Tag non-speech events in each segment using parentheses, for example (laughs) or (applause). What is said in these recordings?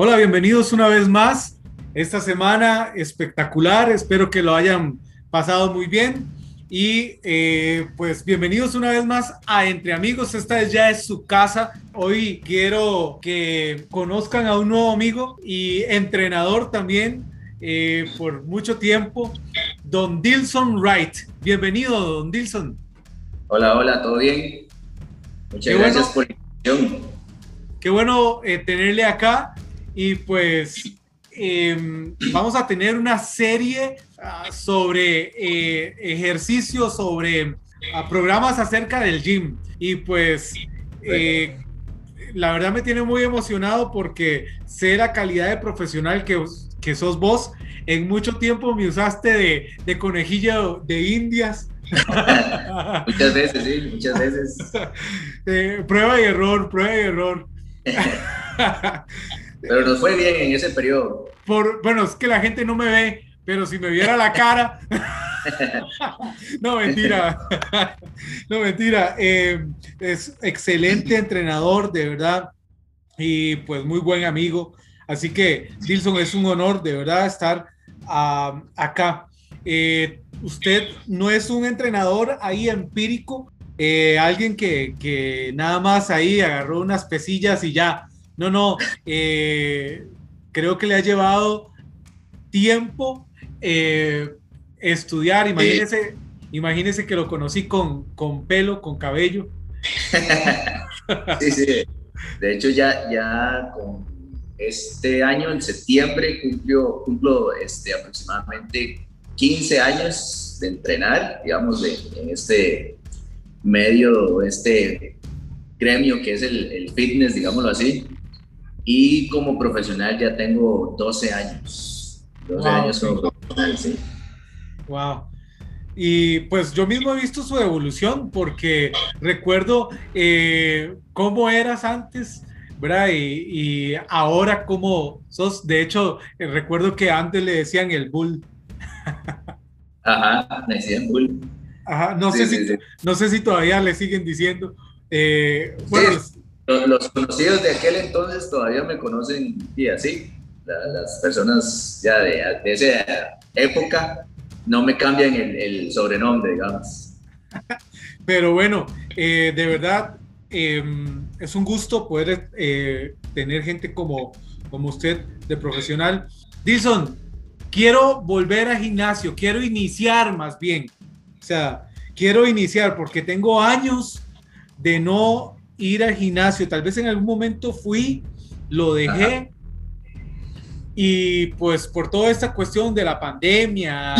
Hola, bienvenidos una vez más. Esta semana espectacular, espero que lo hayan pasado muy bien. Y eh, pues bienvenidos una vez más a Entre Amigos. Esta es ya es su casa. Hoy quiero que conozcan a un nuevo amigo y entrenador también eh, por mucho tiempo, Don Dilson Wright. Bienvenido, Don Dilson. Hola, hola, ¿todo bien? Muchas gracias por la invitación. Qué bueno eh, tenerle acá. Y pues em, vamos a tener una serie ah, sobre eh, ejercicios, sobre ah, programas acerca del gym. Y pues eh, la verdad me tiene muy emocionado porque sé la calidad de profesional que, que sos vos. En mucho tiempo me usaste de, de conejillo de indias. (laughs) muchas veces, sí, muchas veces. (laughs) Eh, prueba y error, prueba y error. (laughs) Pero nos fue bien en ese periodo. Por, bueno, es que la gente no me ve, pero si me viera la cara. (laughs) no, mentira. (laughs) no, mentira. Eh, es excelente entrenador, de verdad. Y pues muy buen amigo. Así que, Dilson, es un honor de verdad estar acá. Eh, usted no es un entrenador ahí empírico, eh, alguien que, que, nada más ahí agarró unas pesillas y ya no, no, eh, creo que le ha llevado tiempo eh, estudiar. Imagínese, imagínese que lo conocí con, con pelo, con cabello. (laughs) sí, sí. De hecho, ya, ya con este año, en septiembre, cumplió, cumplo este, aproximadamente 15 años de entrenar, digamos, en este medio, este gremio que es el fitness, digámoslo así. Y como profesional ya tengo 12 años. 12 años como profesional, sí. Wow. Y pues yo mismo he visto su evolución porque recuerdo eh, cómo eras antes, ¿verdad? Y, y, ahora cómo sos. De hecho, eh, recuerdo que antes le decían el bull. (laughs) Ajá, me decían bull. Ajá, no, sí, sé, sí, si, no sé si todavía le siguen diciendo. Eh, bueno, los, conocidos de aquel entonces todavía me conocen y así. las personas ya de, de, esa época no me cambian el, el sobrenombre, digamos. (laughs) Pero bueno, eh, de verdad eh, es un gusto poder eh, tener gente como, como usted de profesional. Dilson, quiero volver a gimnasio, quiero iniciar más bien. O sea, quiero iniciar porque tengo años de no ir al gimnasio. Tal vez en algún momento fui, lo dejé. Ajá. Y pues por toda esta cuestión de la pandemia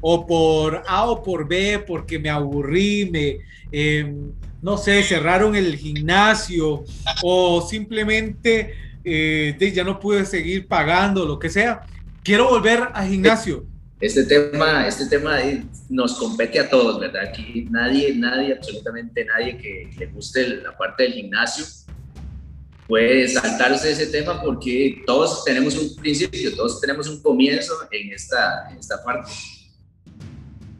o por A o por B, porque me aburrí, me, eh, no sé, cerraron el gimnasio o simplemente eh, ya no pude seguir pagando, lo que sea. Quiero volver al gimnasio este tema, este tema nos compete a todos, ¿verdad? Aquí nadie, nadie, absolutamente nadie que le guste la parte del gimnasio puede saltarse ese tema porque todos tenemos un principio, todos tenemos un comienzo en esta, en esta parte.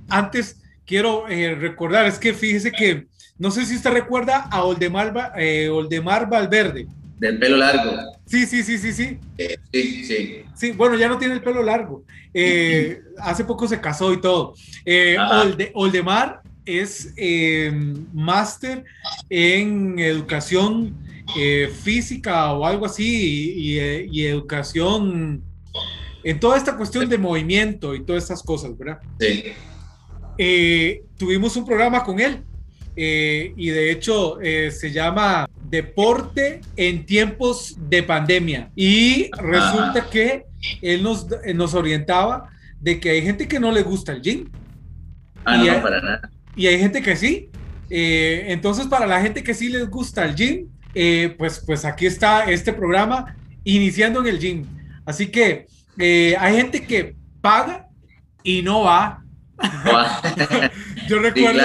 Antes quiero eh, recordar, es que fíjese que, no sé si usted recuerda a Oldemar, eh, Oldemar Valverde. Del pelo largo. Sí, sí, sí, sí, sí. Eh, sí, sí. Sí, bueno, ya no tiene el pelo largo. Eh, hace poco se casó y todo. Eh, Olde, Oldemar es eh, máster en educación eh, física o algo así y, y, y, educación en toda esta cuestión de movimiento y todas estas cosas, ¿verdad? Sí. tuvimos un programa con él y de hecho se llama deporte en tiempos de pandemia. Y resulta ah. que él nos, nos orientaba de que hay gente que no le gusta el gym. Ah, y no, hay, para nada. Y hay gente que sí. Eh, entonces, para la gente que sí les gusta el gym, eh, pues, pues aquí está este programa iniciando en el gym. Así que eh, hay gente que paga y no va. (laughs) yo recuerdo,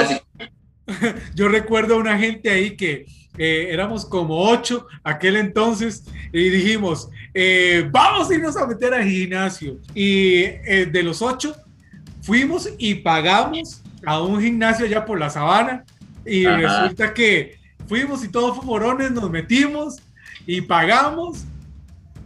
(laughs) yo recuerdo a una gente ahí que eh, éramos como ocho aquel entonces y dijimos, eh, vamos a irnos a meter al gimnasio. Y eh, de los ocho fuimos y pagamos a un gimnasio allá por la sabana y Ajá. resulta que fuimos y todos fue morones, nos metimos y pagamos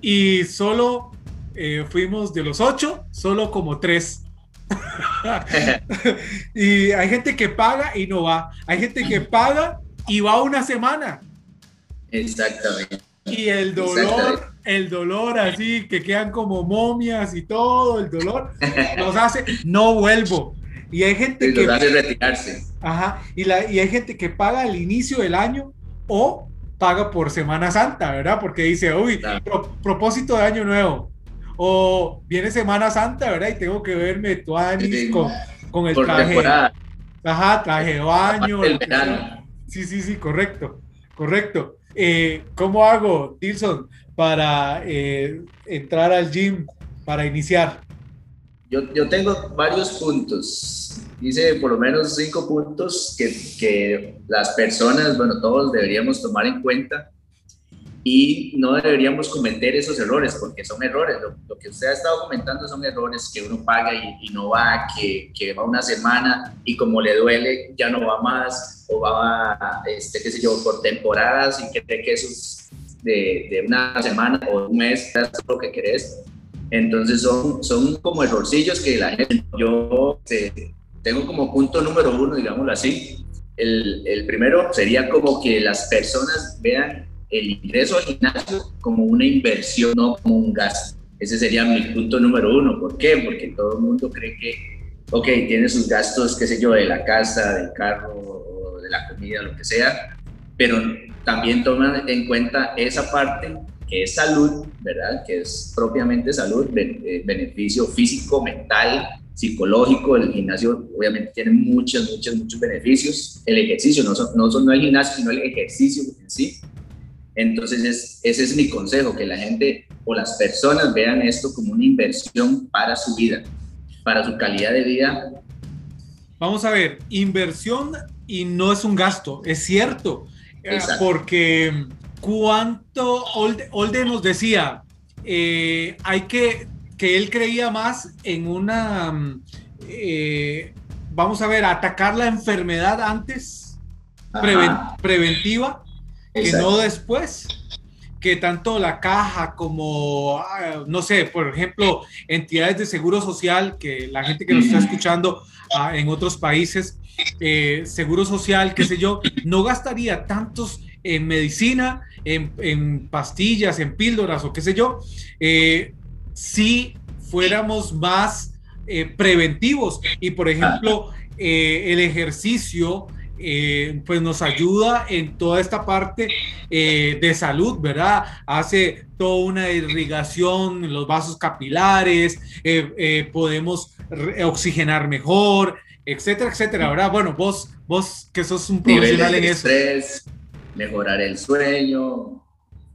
y solo eh, fuimos de los ocho, solo como tres. (laughs) (laughs) y hay gente que paga y no va. Hay gente que paga y va una semana. Exactamente. Y el dolor, el dolor así, que quedan como momias y todo, el dolor, nos hace, no vuelvo. Y hay gente que... hace retirarse. Ajá, y, la, y hay gente que paga al inicio del año o paga por Semana Santa, ¿verdad? Porque dice, uy, propósito de año nuevo. O viene Semana Santa, ¿verdad? Y tengo que verme tu con, con el traje. Ajá, traje de baño. Sí, sí, sí, correcto, correcto. Eh, ¿Cómo hago, Tilson, para eh, entrar al gym, para iniciar? Yo, yo, tengo varios puntos. Hice por lo menos cinco puntos que, que las personas, bueno, todos deberíamos tomar en cuenta y no deberíamos cometer esos errores, porque son errores. Lo, que usted ha estado comentando son errores que uno paga y, no va, que, que, va una semana y como le duele ya no va más, o va, este, qué sé yo, por temporadas y cree que eso es de, de una semana o un mes, es lo que querés. Entonces son, son como errorcillos que la gente, yo este, tengo como punto número uno, digámoslo así. El, el primero sería como que las personas vean el ingreso al gimnasio como una inversión, no como un gasto. Ese sería mi punto número uno. ¿Por qué? Porque todo el mundo cree que, ok, tiene sus gastos, qué sé yo, de la casa, del carro, de la comida, lo que sea, pero también toman en cuenta esa parte que es salud, ¿verdad? Que es propiamente salud, eh, beneficio físico, mental, psicológico. El gimnasio obviamente tiene muchos, muchos, muchos beneficios. El ejercicio, no, no, no el gimnasio, sino el ejercicio en sí entonces, ese es mi consejo, que la gente o las personas vean esto como una inversión para su vida, para su calidad de vida. Vamos a ver, inversión y no es un gasto, es cierto, eh, porque cuánto Olde, nos decía, eh, hay que, que él creía más en una, eh, vamos a ver, atacar la enfermedad antes, preventiva, que no después que tanto la caja como, ah, no sé, por ejemplo, entidades de seguro social, que la gente que nos está escuchando ah, en otros países, eh, seguro social, qué sé yo, no gastaría tantos en medicina, en, pastillas, en píldoras o qué sé yo, eh, si fuéramos más eh, preventivos. Y, por ejemplo, el ejercicio eh, pues nos ayuda en toda esta parte eh, de salud, ¿verdad? Hace toda una irrigación en los vasos capilares, eh, podemos oxigenar mejor, etcétera, etcétera, ¿verdad? Bueno, vos, vos que sos un profesional en eso. mejorar el sueño,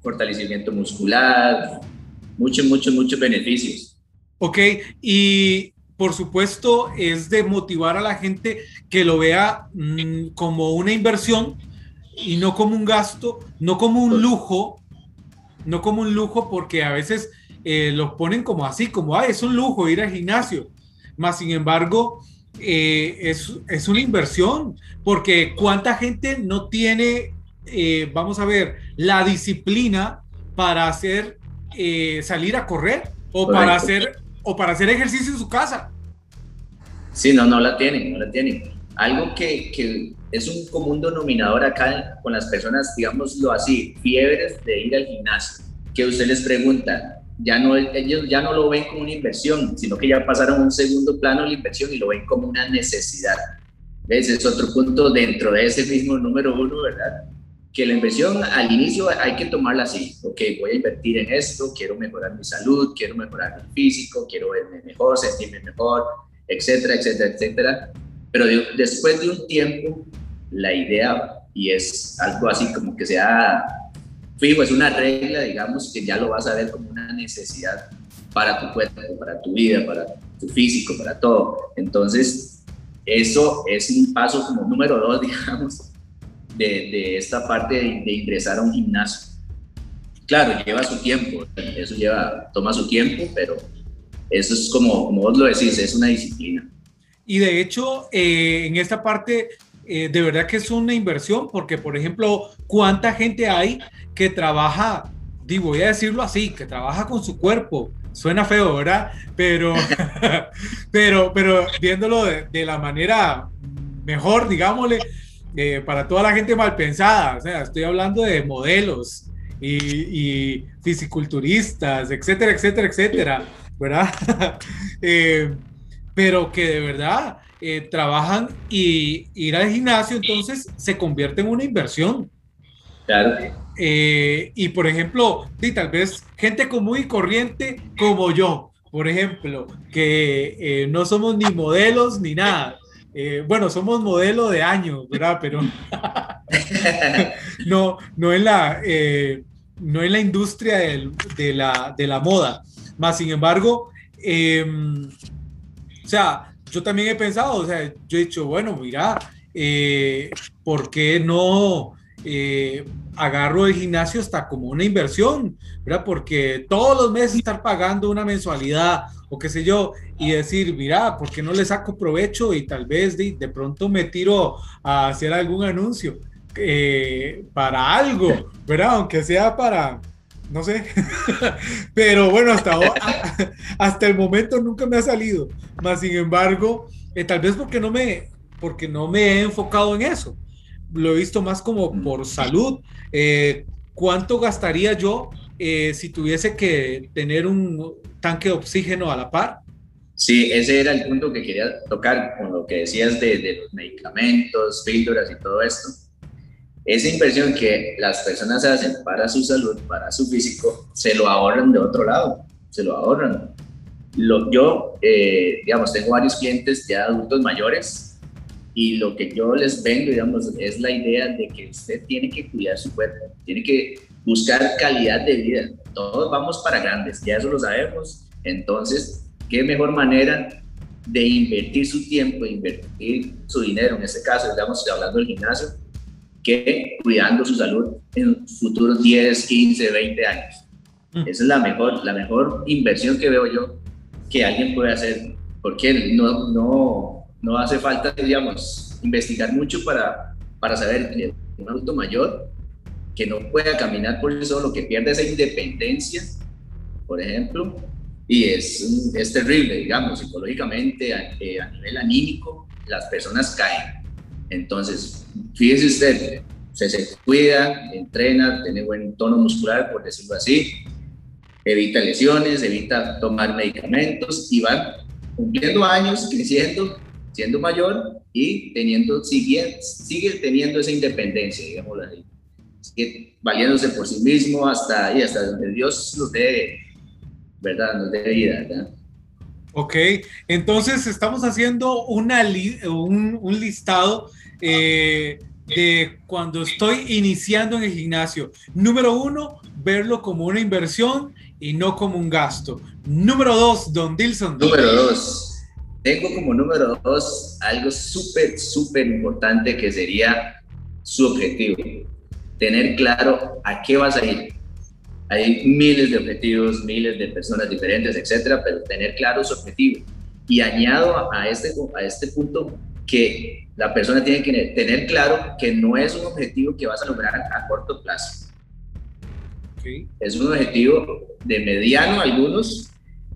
fortalecimiento muscular, muchos, muchos, muchos beneficios. Ok, y por supuesto, es de motivar a la gente que lo vea mm, como una inversión y no como un gasto, no como un lujo, no como un lujo porque a veces eh, lo ponen como así, como, ay, es un lujo ir al gimnasio. Más sin embargo, eh, es, es, una inversión, porque cuánta gente no tiene, eh, vamos a ver, la disciplina para hacer, salir a correr o para hacer o para hacer ejercicio en su casa. Sí, no, no la tienen, no la tienen. Algo que, que es un común denominador acá con las personas, digámoslo así, fiebres de ir al gimnasio, que usted les pregunta, ya no, ellos ya no lo ven como una inversión, sino que ya pasaron un segundo plano la inversión y lo ven como una necesidad. Ese es otro punto dentro de ese mismo número uno, ¿verdad? Que la inversión al inicio hay que tomarla así, ok, voy a invertir en esto, quiero mejorar mi salud, quiero mejorar mi físico, quiero verme mejor, sentirme mejor, etcétera, etcétera, etcétera. Pero después de un tiempo, la idea, y es algo así como que sea fijo, es una regla, digamos, que ya lo vas a ver como una necesidad para tu cuerpo, para tu vida, para tu físico, para todo. Entonces, eso es un paso como número dos, (laughs) digamos, de, esta parte de, ingresar a un gimnasio. Claro, lleva su tiempo, eso lleva, toma su tiempo, pero eso es como, como vos lo decís, es una disciplina. Y de hecho, eh, en esta parte, eh, de verdad que es una inversión, porque por ejemplo, ¿cuánta gente hay que trabaja voy a decirlo así, que trabaja con su cuerpo. Suena feo, ¿verdad? Pero, (laughs) pero, pero viéndolo de, la manera mejor, digámosle, eh, para toda la gente mal pensada, o sea, estoy hablando de modelos y, y fisiculturistas, etcétera, etcétera, etcétera, ¿verdad? (laughs) Eh, pero que de verdad eh, trabajan y ir al gimnasio entonces se convierte en una inversión. Claro. Y por ejemplo, sí, tal vez gente común y corriente como yo, por ejemplo, que no somos ni modelos ni nada. Bueno, somos modelo de años, ¿verdad? Pero (laughs) no, no en la, no en la industria de, la, de la moda. Más sin embargo, em, o sea, yo también he pensado, o sea, yo he dicho, bueno, mira, eh, ¿por qué no eh, agarro el gimnasio hasta como una inversión? ¿verdad? Porque todos los meses estar pagando una mensualidad o qué sé yo, y decir, mira, ¿por qué no le saco provecho y tal vez de, de pronto me tiro a hacer algún anuncio eh, para algo, ¿verdad? Aunque sea para, no sé. (laughs) Pero bueno, hasta, (laughs) hasta el momento nunca me ha salido. Más sin embargo, eh, tal vez porque no, me, porque no me he enfocado en eso. Lo he visto más como mm. por salud. Eh, ¿Cuánto gastaría yo eh, si tuviese que tener un tanque de oxígeno a la par? Sí, ese era el punto que quería tocar con lo que decías de, de los medicamentos, píldoras y todo esto esa inversión que las personas hacen para su salud, para su físico, se lo ahorran de otro lado, se lo ahorran. Lo, yo, eh, digamos, tengo varios clientes ya adultos mayores y lo que yo les vendo, digamos, es la idea de que usted tiene que cuidar su cuerpo, tiene que buscar calidad de vida. Todos vamos para grandes, ya eso lo sabemos. Entonces, ¿qué mejor manera de invertir su tiempo, invertir su dinero, en este caso, digamos, hablando del gimnasio, que cuidando su salud en futuros 10, 15, 20 años. Mm. Esa es la mejor, la mejor inversión que veo yo que alguien puede hacer, porque no, no, no hace falta, digamos, investigar mucho para, para saber que un adulto mayor que no pueda caminar por sí solo, que pierde esa independencia, por ejemplo, y es, es terrible, digamos, psicológicamente, a, eh, a nivel anímico, las personas caen. Entonces, fíjese usted, se, cuida, entrena, tiene buen tono muscular, por decirlo así, evita lesiones, evita tomar medicamentos y va cumpliendo años, creciendo, siendo mayor y teniendo, sigue, sigue teniendo esa independencia, digámoslo así. Sigue valiéndose por sí mismo hasta, y hasta donde Dios nos dé, ¿verdad? Nos dé vida, ¿verdad? Ok, entonces estamos haciendo una un, un, listado eh, de cuando estoy iniciando en el gimnasio. Número uno, verlo como una inversión y no como un gasto. Número dos, Don Dilson. Número dos, tengo como número dos algo súper, súper importante que sería su objetivo. Tener claro a qué vas a ir hay miles de objetivos, miles de personas diferentes, etcétera, pero tener claro su objetivo. Y añado a este, a este punto que la persona tiene que tener claro que no es un objetivo que vas a lograr a, corto plazo. Es un objetivo de mediano algunos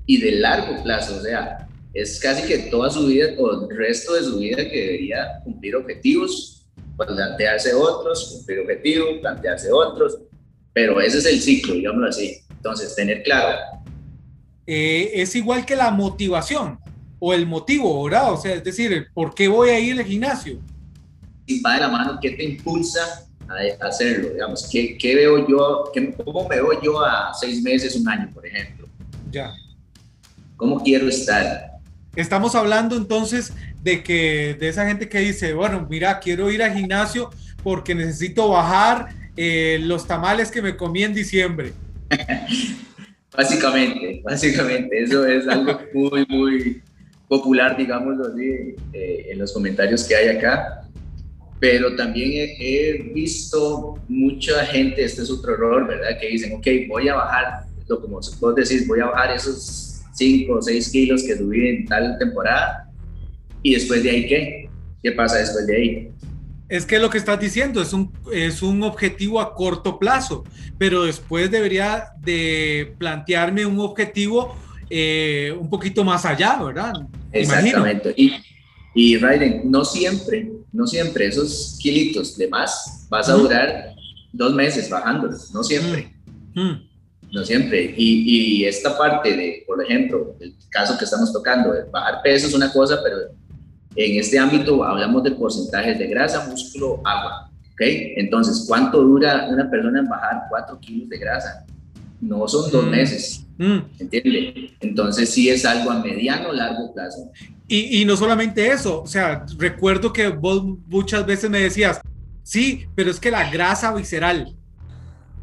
y de largo plazo, o sea, es casi que toda su vida o el resto de su vida que debería cumplir objetivos, plantearse otros, cumplir objetivos, plantearse otros, pero ese es el ciclo, digámoslo así. Entonces, tener claro. Eh, es igual que la motivación o el motivo, ¿verdad? O sea, es decir, ¿por qué voy a ir al gimnasio? Y va de la mano, ¿qué te impulsa a hacerlo? Digamos, ¿qué, qué veo yo, qué, cómo me veo yo a seis meses, un año, por ejemplo? Ya. ¿Cómo quiero estar? Estamos hablando entonces de que de esa gente que dice, bueno, mira, quiero ir al gimnasio porque necesito bajar eh, los tamales que me comí en diciembre. (laughs) básicamente, básicamente, eso es algo muy, muy popular, digámoslo así, eh, en los comentarios que hay acá. Pero también he, visto mucha gente, este es otro error, ¿verdad? Que dicen, ok, voy a bajar, lo como vos decís, voy a bajar esos 5 o 6 kilos que subí en tal temporada. ¿Y después de ahí qué? ¿Qué pasa después de ahí? Es que lo que estás diciendo es un, es un objetivo a corto plazo, pero después debería de plantearme un objetivo eh, un poquito más allá, ¿verdad? Exactamente. Y, y Raiden, no siempre, no siempre esos kilitos de más vas a durar dos meses bajándolos, no siempre. No siempre. Y, y, esta parte de, por ejemplo, el caso que estamos tocando, de bajar peso es una cosa, pero en este ámbito hablamos de porcentajes de grasa, músculo, agua. ¿Ok? Entonces, ¿cuánto dura una persona en bajar 4 kilos de grasa? No son dos mm. meses. Mm. ¿Entiende? Entonces, sí es algo a mediano o largo plazo. Y, y no solamente eso, o sea, recuerdo que vos muchas veces me decías, sí, pero es que la grasa visceral.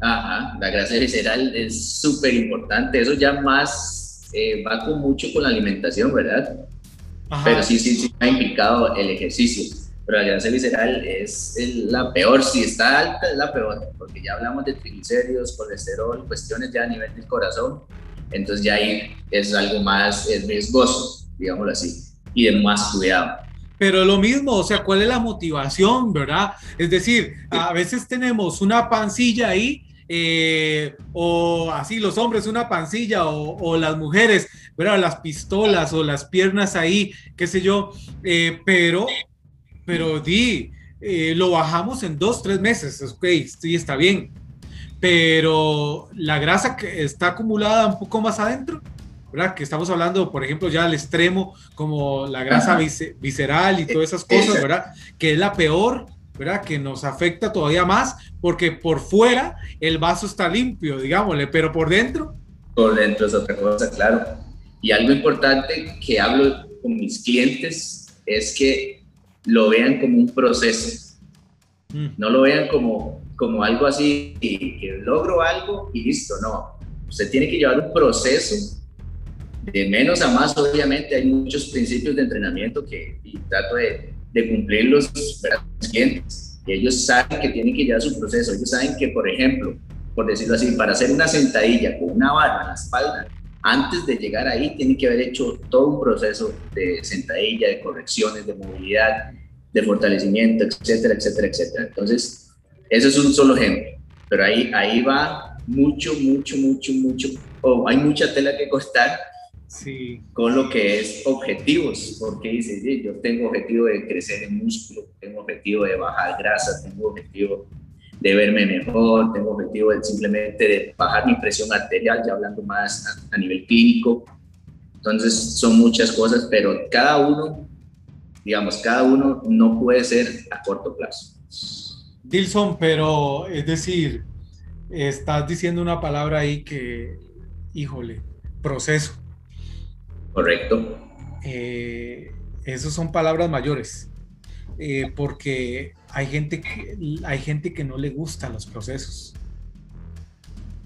Ajá, la grasa visceral es súper importante. Eso ya más eh, va con mucho con la alimentación, ¿verdad? Pero sí, sí, sí ha implicado el ejercicio. Pero la grasa visceral es la peor, si está alta es la peor, porque ya hablamos de triglicéridos, colesterol, cuestiones ya a nivel del corazón, entonces ya ahí es algo más es riesgoso, digámoslo así, y de más cuidado. Pero lo mismo, o sea, ¿cuál es la motivación, verdad? Es decir, a veces tenemos una pancilla ahí eh, o así los hombres una pancilla o, las mujeres, ¿verdad? Las pistolas o las piernas ahí, qué sé yo, eh, pero, pero di, eh, lo bajamos en dos, tres meses, ok, sí, está bien, pero la grasa que está acumulada un poco más adentro, ¿verdad? Que estamos hablando, por ejemplo, ya al extremo, como la grasa visceral y todas esas cosas, ¿verdad? Que es la peor, ¿verdad? Que nos afecta todavía más porque por fuera el vaso está limpio, digámosle, pero por dentro. Por dentro es otra cosa, claro. Y algo importante que hablo con mis clientes es que lo vean como un proceso. Mm. No lo vean como, como algo así, que logro algo y listo, no. Usted tiene que llevar un proceso de menos a más, obviamente hay muchos principios de entrenamiento que trato de, de cumplirlos para los clientes. Y ellos saben que tienen que llevar su proceso. Ellos saben que, por ejemplo, por decirlo así, para hacer una sentadilla con una barra en la espalda, antes de llegar ahí tienen que haber hecho todo un proceso de sentadilla, de correcciones, de movilidad, de fortalecimiento, etcétera, etcétera, etcétera. Entonces, eso es un solo ejemplo. Pero ahí, ahí va mucho, mucho, mucho, mucho, o hay mucha tela que cortar sí. con lo que es objetivos, porque dice, yo tengo objetivo de crecer en músculo, tengo objetivo de bajar grasa, tengo objetivo de verme mejor, tengo objetivo de simplemente de bajar mi presión arterial, ya hablando más a, nivel clínico. Entonces son muchas cosas, pero cada uno, digamos, cada uno no puede ser a corto plazo. Dilson, pero es decir, estás diciendo una palabra ahí que, híjole, proceso. Correcto. Eh, esas son palabras mayores, eh, porque hay gente, que, hay gente que no le gustan los procesos.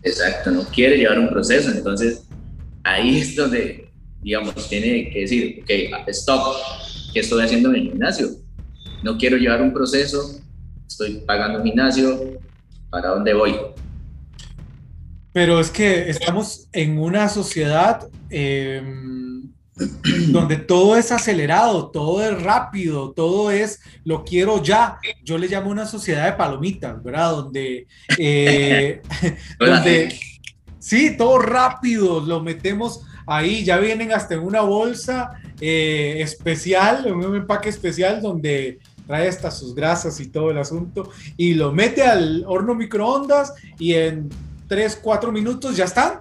Exacto, no quiere llevar un proceso, entonces ahí es donde, digamos, tiene que decir, ok, stop, ¿qué estoy haciendo en el gimnasio? No quiero llevar un proceso, estoy pagando un gimnasio, ¿para dónde voy? Pero es que estamos en una sociedad... Eh, donde todo es acelerado, todo es rápido, todo es lo quiero ya. Yo le llamo una sociedad de palomitas, ¿verdad? Donde, eh, (laughs) donde sí, todo rápido, lo metemos ahí, ya vienen hasta en una bolsa eh, especial, en un empaque especial donde trae hasta sus grasas y todo el asunto, y lo mete al horno microondas y en 3, 4 minutos ya están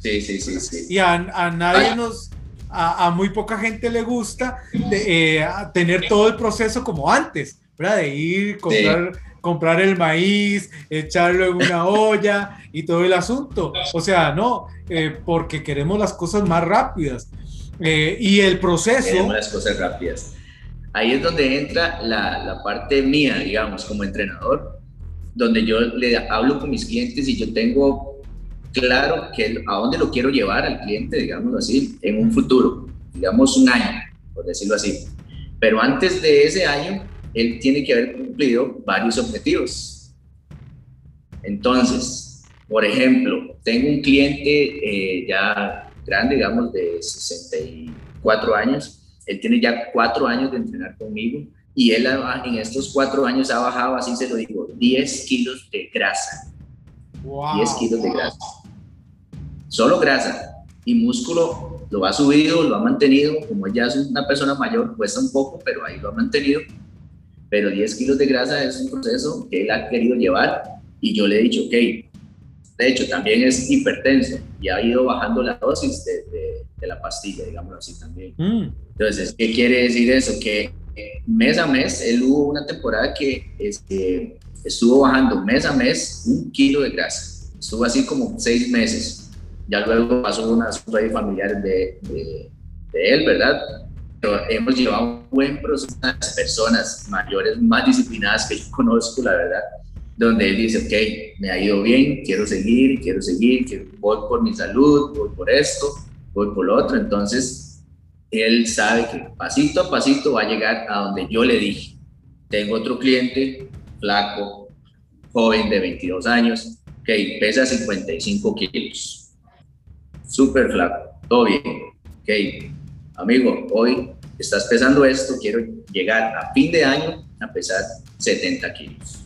Sí, sí, sí, sí. Y a, nadie nos, a, muy poca gente le gusta eh, tener todo el proceso como antes, ¿verdad? De ir, comprar, comprar el maíz, echarlo en una olla y todo el asunto. O sea, no, eh, porque queremos las cosas más rápidas. Eh, y el proceso... Queremos las cosas rápidas. Ahí es donde entra la, la parte mía, digamos, como entrenador, donde yo le hablo con mis clientes y yo tengo claro que a dónde lo quiero llevar al cliente, digámoslo así, en un futuro, digamos un año, por decirlo así. Pero antes de ese año, él tiene que haber cumplido varios objetivos. Entonces, por ejemplo, tengo un cliente eh, ya grande, digamos, de 64 años. Él tiene ya cuatro años de entrenar conmigo y él en estos cuatro años ha bajado, así se lo digo, 10 kilos de grasa. 10 kilos de grasa. Solo grasa. Y músculo lo ha subido, lo ha mantenido, como ya es una persona mayor, cuesta un poco, pero ahí lo ha mantenido. Pero 10 kilos de grasa es un proceso que él ha querido llevar y yo le he dicho, ok, de hecho también es hipertenso y ha ido bajando la dosis de, de, la pastilla, digamos así también. Mm. Entonces, ¿qué quiere decir eso? Que mes a mes, él hubo una temporada que este, estuvo bajando mes a mes un kilo de grasa. Estuvo así como seis meses. Ya luego pasó una asunto familiar de, de, él, ¿verdad? Pero hemos llevado un buen proceso a las personas mayores, más disciplinadas que yo (laughs) conozco, la verdad, donde él dice, ok, me ha ido bien, quiero seguir, quiero seguir, quiero, voy por mi salud, voy por esto, voy por lo otro. Entonces, él sabe que pasito a pasito va a llegar a donde yo le dije. Tengo otro cliente, flaco, joven de 22 años, que pesa 55 kilos. Súper flaco, todo bien. Ok, amigo, hoy estás pesando esto, quiero llegar a fin de año a pesar 70 kilos.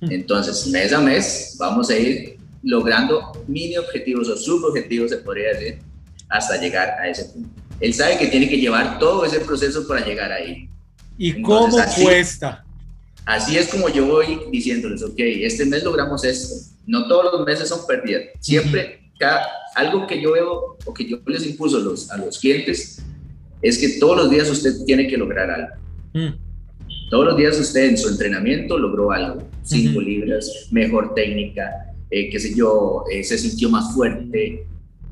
Hmm. Entonces, mes a mes, vamos a ir logrando mini objetivos o subobjetivos, se podría decir, hasta llegar a ese punto él sabe que tiene que llevar todo ese proceso para llegar ahí. ¿Y cómo cuesta? Así es como yo voy diciéndoles, ok, este mes logramos esto. No todos los meses son pérdidas. Siempre, cada, algo que yo veo o que yo les impulso a los, a los clientes es que todos los días usted tiene que lograr algo. Mm. Todos los días usted en su entrenamiento logró algo. Cinco libras, mejor técnica, eh, qué sé yo, eh, se sintió más fuerte,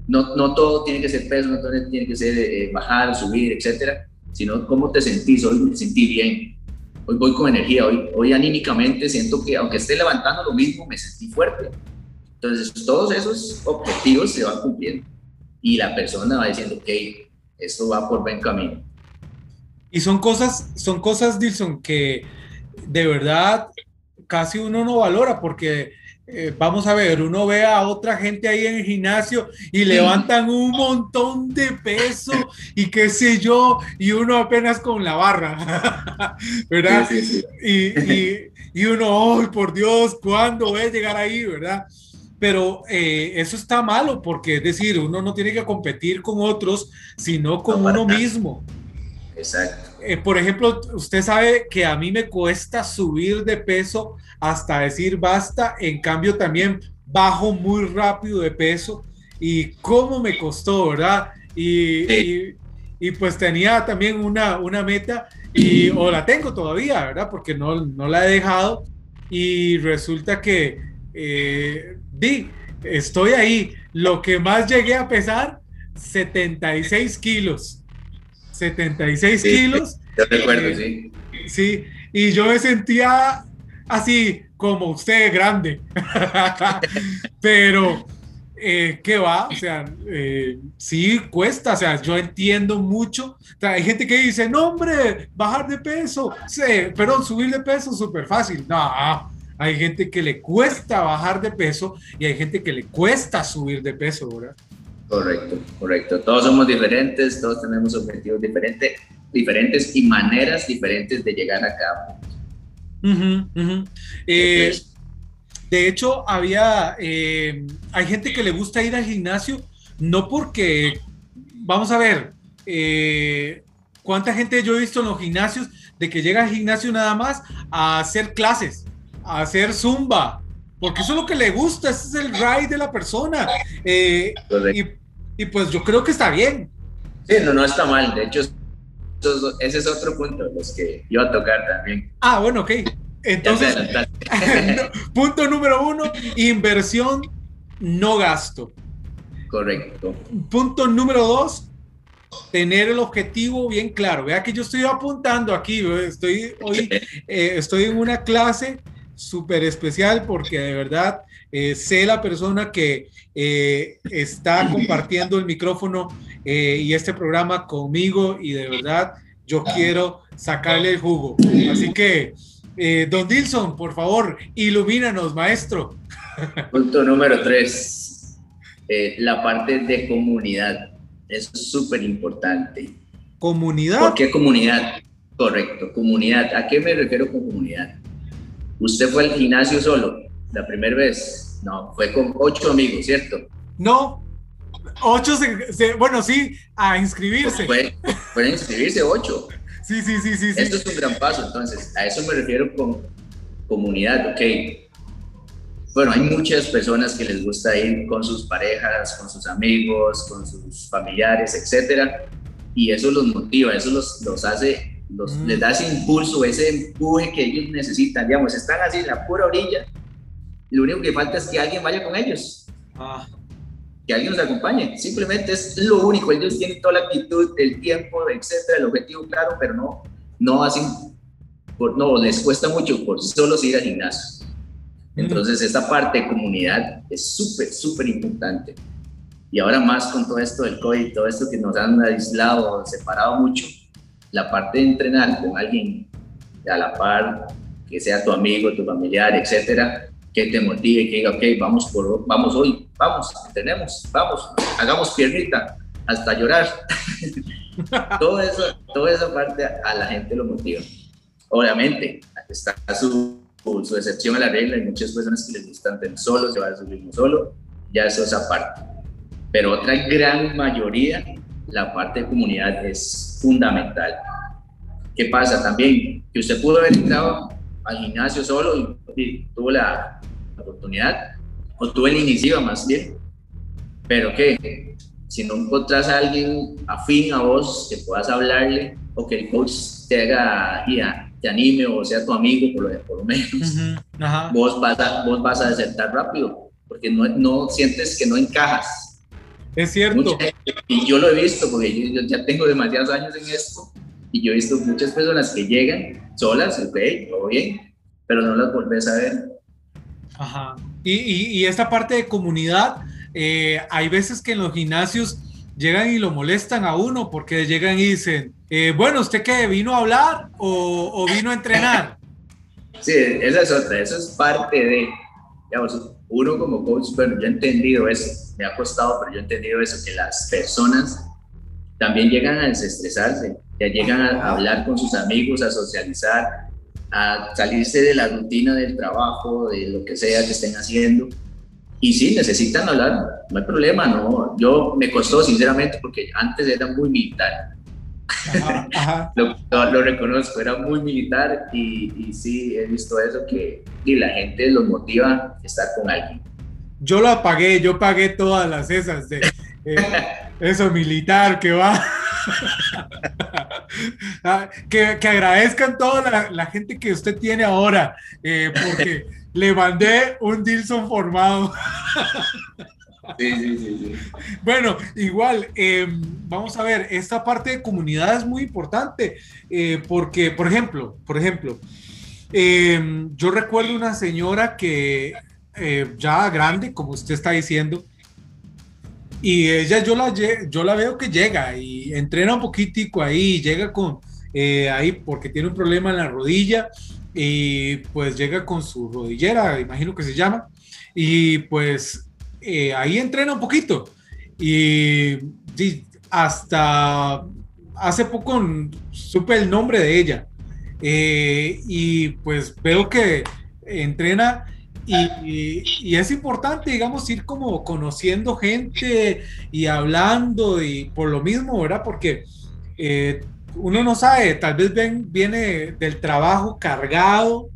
no, no todo tiene que ser peso, no todo tiene que ser eh, bajar, subir, etcétera, sino cómo te sentís, hoy me sentí bien, hoy voy con energía, hoy, hoy anímicamente siento que aunque esté levantando lo mismo, me sentí fuerte. Entonces, todos esos objetivos se van cumpliendo y la persona va diciendo, ok, esto va por buen camino. Y son cosas, son cosas, Dilson, que de verdad casi uno no valora porque eh, vamos a ver, uno ve a otra gente ahí en el gimnasio y levantan un montón de peso (laughs) y qué sé yo, y uno apenas con la barra, (laughs) ¿verdad? Y, uno, ¡ay, por Dios! ¿Cuándo voy a llegar ahí, verdad? Pero eh, eso está malo porque, es decir, uno no tiene que competir con otros, sino con uno mismo. Exacto. Eh, por ejemplo, usted sabe que a mí me cuesta subir de peso hasta decir basta, en cambio también bajo muy rápido de peso y cómo me costó, ¿verdad? Y, y, pues tenía también una, una meta y o la tengo todavía, ¿verdad? Porque no, no la he dejado y resulta que eh, di, estoy ahí. Lo que más llegué a pesar, 76 kilos. 76 kilos. Yo recuerdo, eh, sí. Sí, y yo me sentía así como usted grande. (laughs) Pero, eh, ¿qué va? O sea, eh, sí cuesta, o sea, yo entiendo mucho. hay gente que dice, no, hombre, bajar de peso, sí, perdón, subir de peso, súper fácil. No, hay gente que le cuesta bajar de peso y hay gente que le cuesta subir de peso, ¿verdad? Correcto, correcto. Todos somos diferentes, todos tenemos objetivos diferentes, diferentes y maneras diferentes de llegar a cabo. Eh, de hecho, había, eh, hay gente que le gusta ir al gimnasio, no porque, vamos a ver, eh, cuánta gente yo he visto en los gimnasios de que llega al gimnasio nada más a hacer clases, a hacer zumba, porque eso es lo que le gusta, ese es el ride de la persona. y, y pues yo creo que está bien. Sí, no, no está mal. De hecho, ese es otro punto, los que iba a tocar también. Ah, bueno, ok. Entonces, (laughs) punto número uno, inversión, no gasto. Correcto. Punto número dos, tener el objetivo bien claro. Vea que yo estoy apuntando aquí, estoy hoy, (laughs) eh, estoy en una clase súper especial porque de verdad eh, sé la persona que eh, está compartiendo el micrófono eh, y este programa conmigo y de verdad yo quiero sacarle el jugo. Así que, don Dilson, por favor, ilumínanos, maestro. Punto número tres, la parte de comunidad. es súper importante. ¿Comunidad? ¿Por qué comunidad? Correcto, comunidad. ¿A qué me refiero con comunidad? ¿Usted fue al gimnasio solo la primera vez? No, fue con ocho amigos, ¿cierto? No, ocho, bueno, sí, a inscribirse. Fue, fue a inscribirse ocho. Sí, sí, sí, sí. Esto es un gran paso, entonces, a eso me refiero con comunidad, ok. Bueno, hay muchas personas que les gusta ir con sus parejas, con sus amigos, con sus familiares, etcétera, y eso los motiva, eso los, los hace, los, les da ese impulso, ese empuje que ellos necesitan, digamos, están así en la pura orilla, lo único que falta es que alguien vaya con ellos. Ah que alguien nos acompañe. Simplemente es lo único. Ellos tienen toda la actitud, el tiempo, etcétera, el objetivo claro, pero no, no hacen, por, no, les cuesta mucho por solo ir al gimnasio. Entonces, esta parte de comunidad es súper, súper importante. Y ahora más con todo esto del COVID, todo esto que nos han aislado, separado mucho, la parte de entrenar con alguien a la par, que sea tu amigo, tu familiar, etcétera, que te motive, que diga, ok, vamos, por, vamos hoy, vamos, tenemos, vamos, hagamos piernita, hasta llorar. (laughs) todo eso, toda esa parte a la gente lo motiva. Obviamente, está su, su excepción a la regla, hay muchas personas que les gustan tener solo, llevar su ritmo solo, ya eso es aparte. Pero otra gran mayoría, la parte de comunidad es fundamental. ¿Qué pasa también? Que usted pudo haber entrado al gimnasio solo y, tuvo la, oportunidad, o tuvo la iniciativa más bien, pero que si no encontrás a alguien afín a vos que puedas hablarle o que el coach te haga y te anime o sea tu amigo por lo, por lo menos, vos, vas a, vos vas a desertar rápido porque no, no sientes que no encajas. Es cierto. Y yo lo he visto porque yo, ya tengo demasiados años en esto y yo he visto muchas personas que llegan solas, ok, todo bien, pero no las volvés a ver. Ajá. Y, y, esta parte de comunidad, eh, hay veces que en los gimnasios llegan y lo molestan a uno porque llegan y dicen, eh, bueno, ¿usted qué? ¿Vino a hablar o, o, vino a entrenar? Sí, esa es otra, eso es parte de, digamos, uno como coach, bueno, yo he entendido eso, me ha costado, pero yo he entendido eso, que las personas también llegan a desestresarse, ya llegan a hablar con sus amigos, a socializar, a salirse de la rutina del trabajo, de lo que sea que estén haciendo. Y sí, necesitan hablar, no hay problema, no. Yo me costó sinceramente porque antes era muy militar. (laughs) lo, reconozco, era muy militar y, y, sí he visto eso que y la gente los motiva a estar con alguien. Yo lo apagué, yo pagué todas las esas de eh, (laughs) eso militar que va. (laughs) Ah, que, agradezcan toda la, gente que usted tiene ahora, eh, porque le mandé un Dilson formado. Bueno, igual, em, vamos a ver, esta parte de comunidad es muy importante, eh, porque, por ejemplo, por ejemplo, em, yo recuerdo una señora que eh, ya grande, como usted está diciendo, y ella yo la, yo la veo que llega y entrena un poquitico ahí, llega con eh, ahí porque tiene un problema en la rodilla y pues llega con su rodillera, imagino que se llama, y pues eh, ahí entrena un poquito. Y, hasta hace poco supe el nombre de ella. Eh, y pues veo que entrena y, es importante, digamos, ir como conociendo gente y hablando y por lo mismo, ¿verdad? Porque eh, uno no sabe, tal vez ven, viene del trabajo cargado,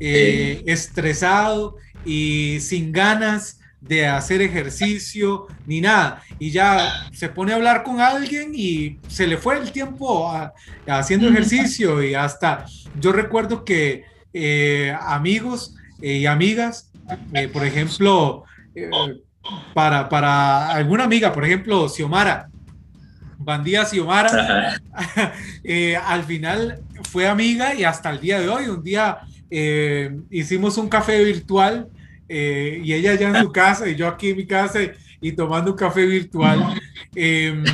eh, estresado y sin ganas de hacer ejercicio ni nada. Y ya se pone a hablar con alguien y se le fue el tiempo haciendo ejercicio. Y hasta yo recuerdo que eh, amigos eh, y amigas, eh, por ejemplo, eh, para, para alguna amiga, por ejemplo, Xiomara, Bandía Xiomara, (laughs) al final fue amiga y hasta el día de hoy, un día hicimos un café virtual y ella ya en su casa y yo aquí en mi casa y tomando un café virtual em,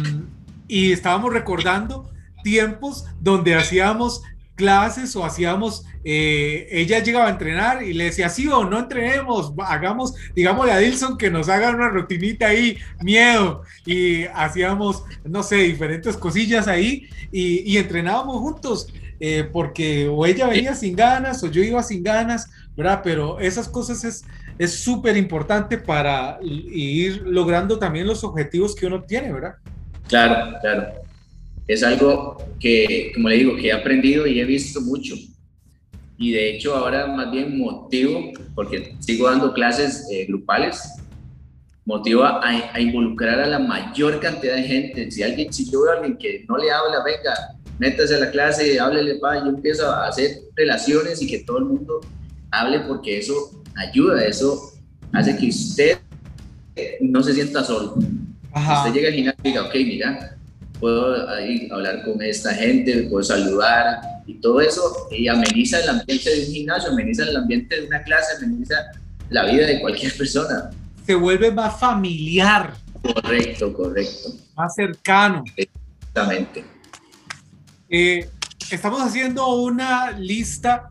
y estábamos recordando tiempos donde hacíamos clases o hacíamos, eh, ella llegaba a entrenar y le decía, sí o no entrenemos, hagamos, digamos a Dilson que nos haga una rutinita ahí, miedo, y hacíamos, no sé, diferentes cosillas ahí y, entrenábamos juntos. eh, porque o ella venía sin ganas o yo iba sin ganas, ¿verdad? Pero esas cosas es es súper importante para ir logrando también los objetivos que uno tiene, ¿verdad? Claro, claro. Es algo que, como le digo, que he aprendido y he visto mucho. Y de hecho ahora más bien motivo, porque sigo dando clases eh, grupales, motiva a, a, involucrar a la mayor cantidad de gente. Si alguien, si yo veo a alguien que no le habla, venga, métase a la clase, háblele, pa, yo empiezo a hacer relaciones y que todo el mundo hable porque eso ayuda, eso hace que usted no se sienta solo. Usted llega al gimnasio y diga, ok, mira, puedo hablar con esta gente, puedo saludar y todo eso, y ameniza el ambiente de un gimnasio, ameniza el ambiente de una clase, ameniza la vida de cualquier persona. Se vuelve más familiar. Correcto, correcto. Más cercano. Exactamente. Eh, estamos haciendo una lista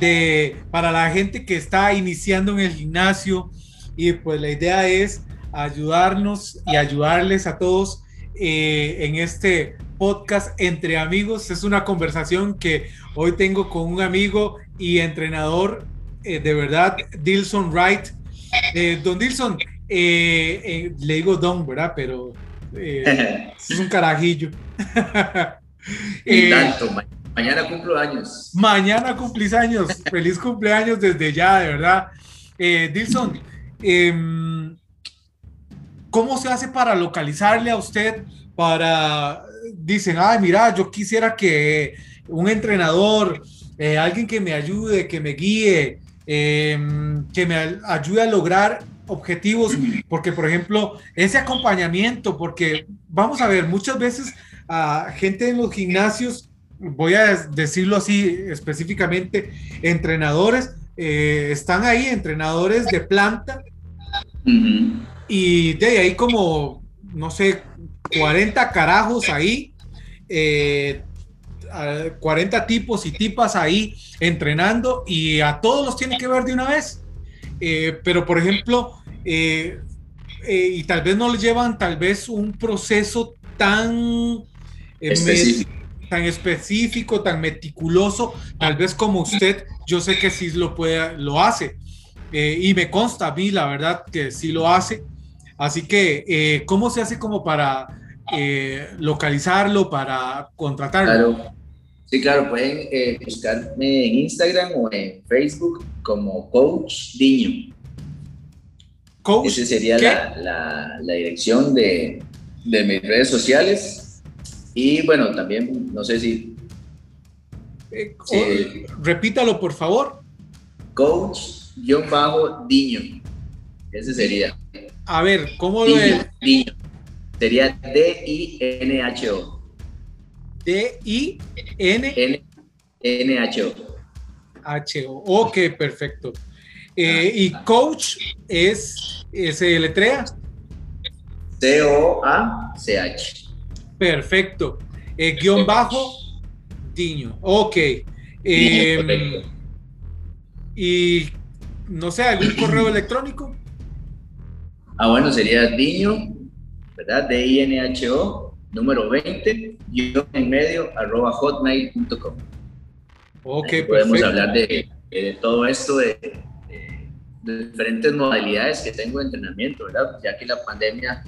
de, para la gente que está iniciando en el gimnasio y pues la idea es ayudarnos y ayudarles a todos eh, en este podcast entre amigos. Es una conversación que hoy tengo con un amigo y entrenador eh, de verdad, Dilson Wright. Eh, don Dilson, le digo Don, ¿verdad? Pero (laughs) es un carajillo. (laughs) tanto, Mañana cumplo años. Mañana cumplís años. (laughs) Feliz cumpleaños desde ya, de verdad. Eh, Dilson, em, ¿cómo se hace para localizarle a usted? Para, dicen, ay, mira, yo quisiera que un entrenador, eh, alguien que me ayude, que me guíe, em, que me ayude a lograr objetivos, porque por ejemplo, ese acompañamiento, porque vamos a ver, muchas veces a gente en los gimnasios voy a decirlo así específicamente, entrenadores, eh, están ahí, entrenadores de planta, y de ahí como, no sé, 40 carajos ahí, 40 eh, tipos y tipas ahí entrenando, y a todos los tiene que ver de una vez. Eh, pero, por ejemplo, y tal vez no le llevan tal vez un proceso tan específico tan específico, tan meticuloso, tal vez como usted, yo sé que sí lo puede, lo hace. Eh, y me consta a mí, la verdad, que sí lo hace. Así que, eh, ¿cómo se hace como para eh, localizarlo, para contratarlo? Claro. Sí, claro, pueden buscarme en Instagram o en Facebook como Coach Diño. Coach. Esa sería la, la, la, dirección de, de mis redes sociales y bueno, también, no sé si... Eh, repítalo, por favor. Coach-Diño. Ese sería. A ver, ¿cómo lo es? Diño. Sería D-I-N-H-O. D-I-N... N-H-O. H-O. Ok, perfecto. Eh, y coach es, se letrea. C-O-A-C-H. Perfecto. Eh, guion bajo, Diño. Ok. Em, y no sé, algún correo electrónico. Ah, bueno, sería Diño, ¿verdad? D-I-N-H-O, número 20, guion en medio, arroba hotmail.com. Ok, Podemos hablar de, todo esto, de, de, diferentes modalidades que tengo de entrenamiento, ¿verdad? Ya que la pandemia,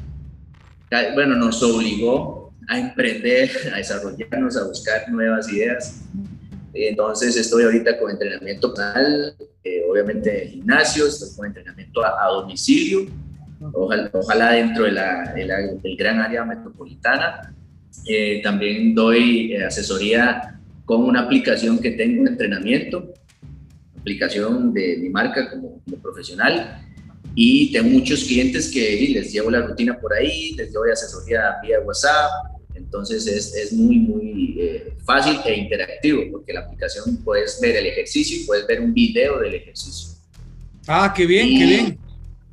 bueno, nos obligó a emprender, a desarrollarnos, a buscar nuevas ideas. Entonces estoy ahorita con entrenamiento canal, eh, obviamente en gimnasio, estoy con entrenamiento a, domicilio, ojalá, ojalá dentro de la, del gran área metropolitana. Eh, también doy eh, asesoría con una aplicación que tengo de entrenamiento, aplicación de mi marca como, como profesional. Y tengo muchos clientes que les llevo la rutina por ahí, les doy asesoría vía WhatsApp, entonces es, es muy, muy eh, fácil e interactivo porque la aplicación puedes ver el ejercicio y puedes ver un video del ejercicio. Ah, qué bien, qué bien.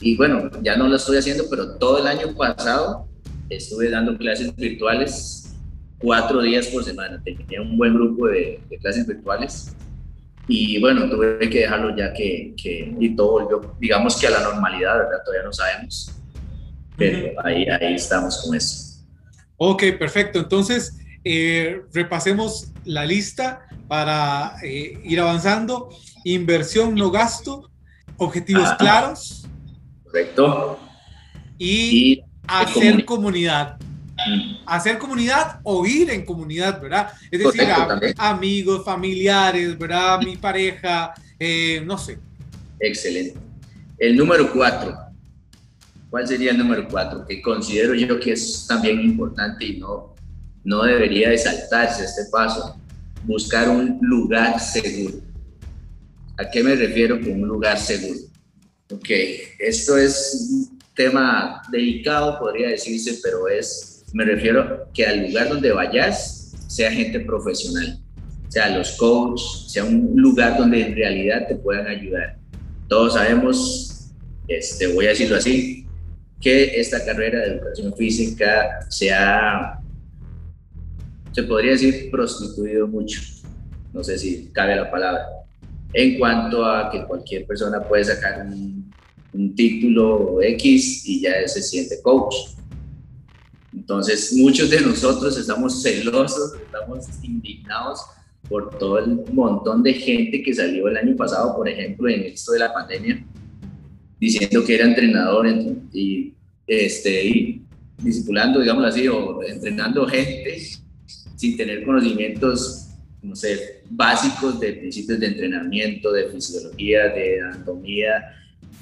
Y bueno, ya no lo estoy haciendo, pero todo el año pasado estuve dando clases virtuales cuatro días por semana. Tenía un buen grupo de, clases virtuales y bueno, tuve que dejarlo ya que, que, y todo volvió, digamos que a la normalidad, ¿verdad? Todavía no sabemos, pero ahí, ahí estamos con eso. Ok, perfecto. Entonces, eh, repasemos la lista para eh, ir avanzando. Inversión, no gasto. Objetivos claros. Correcto. Y, hacer comunidad. Hacer comunidad o ir en comunidad, ¿verdad? Es decir, amigos, familiares, ¿verdad? Mi pareja, eh, no sé. Excelente. El número cuatro. ¿Cuál sería el número cuatro? Que considero yo que es también importante y no, no debería de saltarse este paso. Buscar un lugar seguro. ¿A qué me refiero con un lugar seguro? Ok, esto es un tema delicado, podría decirse, pero es, me refiero que al lugar donde vayas sea gente profesional, sea los coaches, sea un lugar donde en realidad te puedan ayudar. Todos sabemos, este, voy a decirlo así, que esta carrera de educación física se ha, se podría decir, prostituido mucho. No sé si cabe la palabra en cuanto a que cualquier persona puede sacar un, título X y ya se siente coach. Entonces, muchos de nosotros estamos celosos, estamos indignados por todo el montón de gente que salió el año pasado, por ejemplo, en esto de la pandemia, diciendo que era entrenador y, este, y discipulando, digamos así, o entrenando gente sin tener conocimientos no sé, básicos de principios de entrenamiento, de fisiología, de anatomía,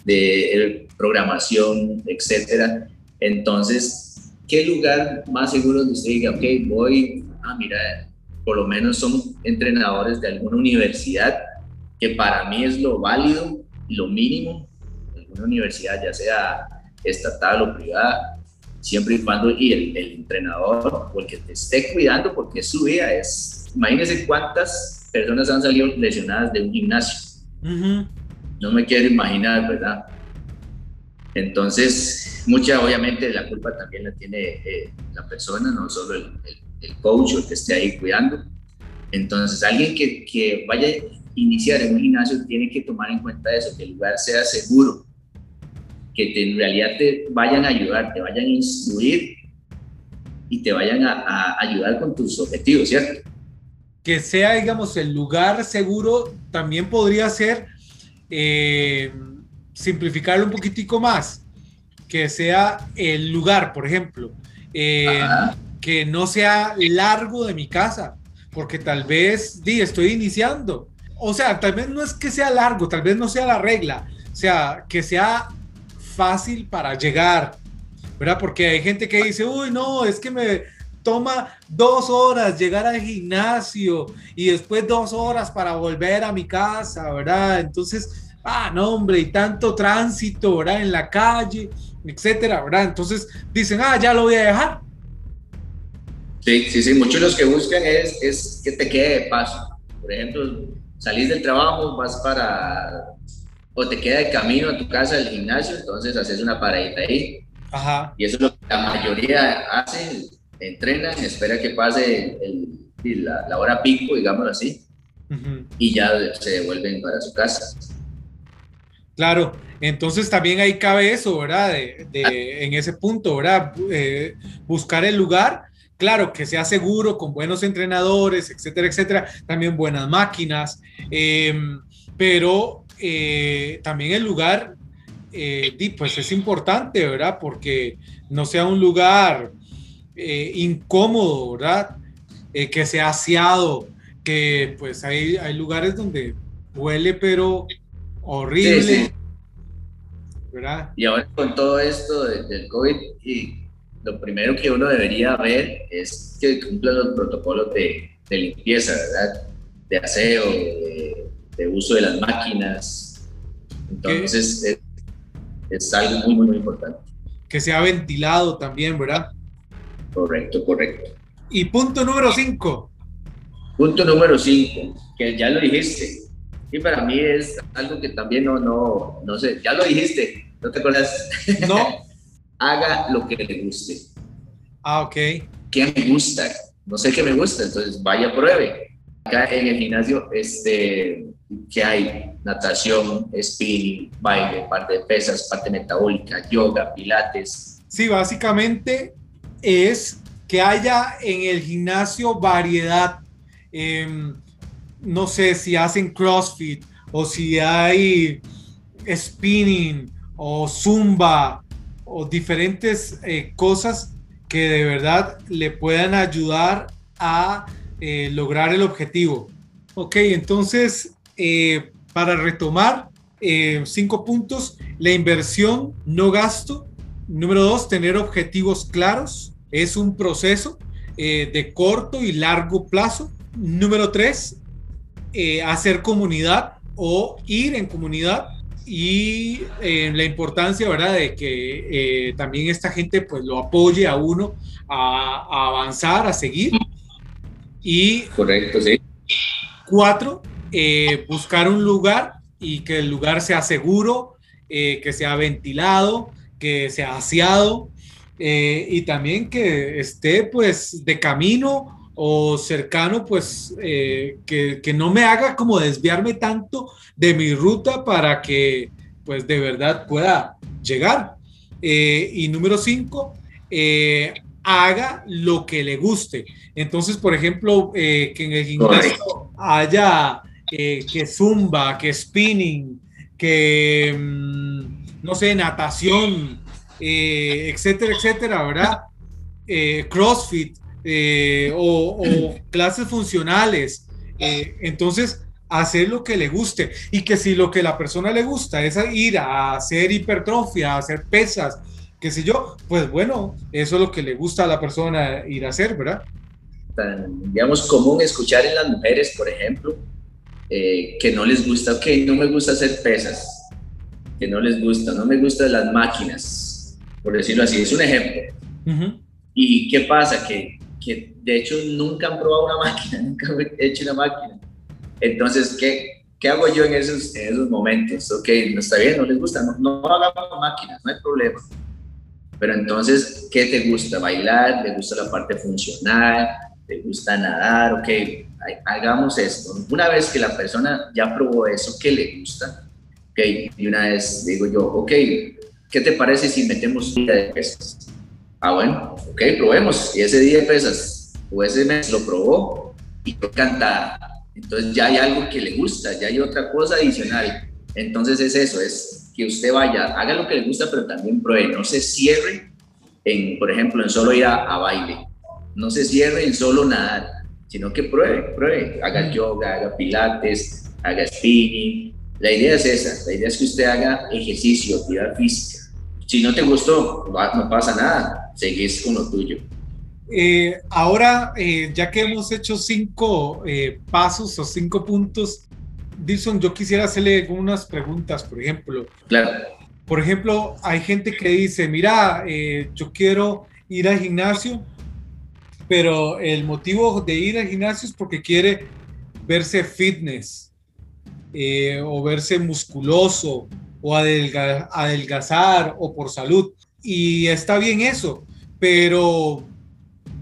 de programación, etcétera. Entonces, ¿qué lugar más seguro donde usted diga, ok, voy, ah, mira, por lo menos son entrenadores de alguna universidad, que para mí es lo válido y lo mínimo, alguna universidad, ya sea estatal o privada, siempre y cuando y el, el entrenador, porque te esté cuidando, porque su vida es imagínense cuántas personas han salido lesionadas de un gimnasio. No me quiero imaginar, ¿verdad? Entonces, mucha, obviamente, la culpa también la tiene eh, la persona, no solo el, coach o el que esté ahí cuidando. Entonces, alguien que, vaya a iniciar en un gimnasio tiene que tomar en cuenta eso, que el lugar sea seguro, que en realidad te vayan a ayudar, te vayan a instruir y te vayan a, a ayudar con tus objetivos, ¿cierto? que sea, digamos, el lugar seguro, también podría ser eh, simplificarlo un poquitico más, que sea el lugar, por ejemplo, eh, que no sea largo de mi casa, porque tal vez, di, estoy iniciando. O sea, tal vez no es que sea largo, tal vez no sea la regla, o sea, que sea fácil para llegar, ¿verdad? Porque hay gente que dice, uy, no, es que me, toma dos horas llegar al gimnasio y después dos horas para volver a mi casa, ¿verdad? Entonces, ah, no, hombre, y tanto tránsito, ¿verdad? En la calle, etcétera, ¿verdad? Entonces dicen, ah, ya lo voy a dejar. Sí, sí, sí, muchos los que buscan es, es que te quede de paso. Por ejemplo, salís del trabajo, vas para, o te queda de camino a tu casa del gimnasio, entonces haces una paradita ahí. Ajá. Y eso es lo que la mayoría hace, entrenan, espera que pase el, la, hora pico, digámoslo así, y ya se devuelven para su casa. Claro, entonces también ahí cabe eso, ¿verdad? De, en ese punto, ¿verdad? Eh, buscar el lugar, claro, que sea seguro, con buenos entrenadores, etcétera, etcétera, también buenas máquinas, em, pero eh, también el lugar, eh, pues es importante, ¿verdad? Porque no sea un lugar incómodo, ¿verdad? Que sea aseado, que pues hay, hay lugares donde huele pero horrible. ¿Verdad? Y ahora con todo esto del COVID, y lo primero que uno debería ver es que cumplan los protocolos de, de limpieza, ¿verdad? De aseo, de, uso de las máquinas. Entonces es, es, algo muy, muy, muy importante. Que sea ventilado también, ¿verdad? Correcto, correcto. Y punto número 5. Punto número 5, que ya lo dijiste. Y para mí es algo que también no, no, no sé, ya lo dijiste, ¿no te acuerdas? No. (laughs) Haga lo que le guste. Ah, ok. ¿Qué me gusta? No sé qué me gusta, entonces vaya, pruebe. Acá en el gimnasio, este, que hay natación, spinning, baile, parte de pesas, parte metabólica, yoga, pilates. Sí, básicamente es que haya en el gimnasio variedad. Em, no sé si hacen CrossFit o si hay spinning o zumba o diferentes eh, cosas que de verdad le puedan ayudar a eh, lograr el objetivo. Ok, entonces, eh, para retomar, cinco puntos, la inversión, no gasto. Número dos, tener objetivos claros. Es un proceso de corto y largo plazo. Número tres, hacer comunidad o ir en comunidad y eh, la importancia, ¿verdad?, de que eh, también esta gente pues lo apoye a uno a, avanzar, a seguir. Y Correcto, sí. Cuatro, eh, buscar un lugar y que el lugar sea seguro, que sea ventilado, que sea aseado y también que esté pues de camino o cercano, pues eh, que, no me haga como desviarme tanto de mi ruta para que pues de verdad pueda llegar. Eh, y número cinco, eh, haga lo que le guste. Entonces, por ejemplo, que en el gimnasio haya que zumba, que spinning, que mm, no sé, natación, etcétera, etcétera, ¿verdad? CrossFit, eh, o, (clears throat) clases funcionales. Eh, entonces, hacer lo que le guste y que si lo que la persona le gusta es ir a hacer hipertrofia, a hacer pesas, qué sé yo, pues bueno, eso es lo que le gusta a la persona ir a hacer, ¿verdad? Tan, digamos, común escuchar en las mujeres, por ejemplo, eh, que no les gusta, ok, no me gusta hacer pesas, que no les gusta, no me gustan las máquinas, por decirlo así, es un ejemplo. ¿Y qué pasa? Que que de hecho nunca han probado una (laughs) máquina, nunca han hecho una máquina. Entonces, ¿qué, qué hago yo en esos, en esos momentos? Ok, no está bien, no les gusta, no, no hagamos máquinas, no hay problema. Pero entonces, ¿qué te gusta? ¿Bailar? ¿Te gusta la parte funcional? ¿Te gusta nadar? Ok, hagamos esto. Una vez que la persona ya probó eso, ¿qué le gusta? Ok, y una vez digo yo, ok, ¿qué te parece si metemos día de pesas? Ah, bueno, ok, probemos. Y ese día de pesas o ese mes lo probó y canta. Entonces ya hay algo que le gusta, ya hay otra cosa adicional. Entonces es eso, es que usted vaya, haga lo que le gusta, pero también pruebe. No se cierre en, por ejemplo, en solo ir a, baile. No se cierre en solo nadar, sino que pruebe, pruebe. Haga yoga, haga pilates, haga spinning. La idea es esa, la idea es que usted haga ejercicio, actividad física. Si no te gustó, no pasa nada seguís con lo tuyo. Eh, ahora, eh, ya que hemos hecho cinco eh, pasos o cinco puntos, Dilson, yo quisiera hacerle algunas preguntas, por ejemplo. Claro. Por ejemplo, hay gente que dice, mira, yo quiero ir al gimnasio, pero el motivo de ir al gimnasio es porque quiere verse fitness o verse musculoso o adelgazar o por salud. Y está bien eso, pero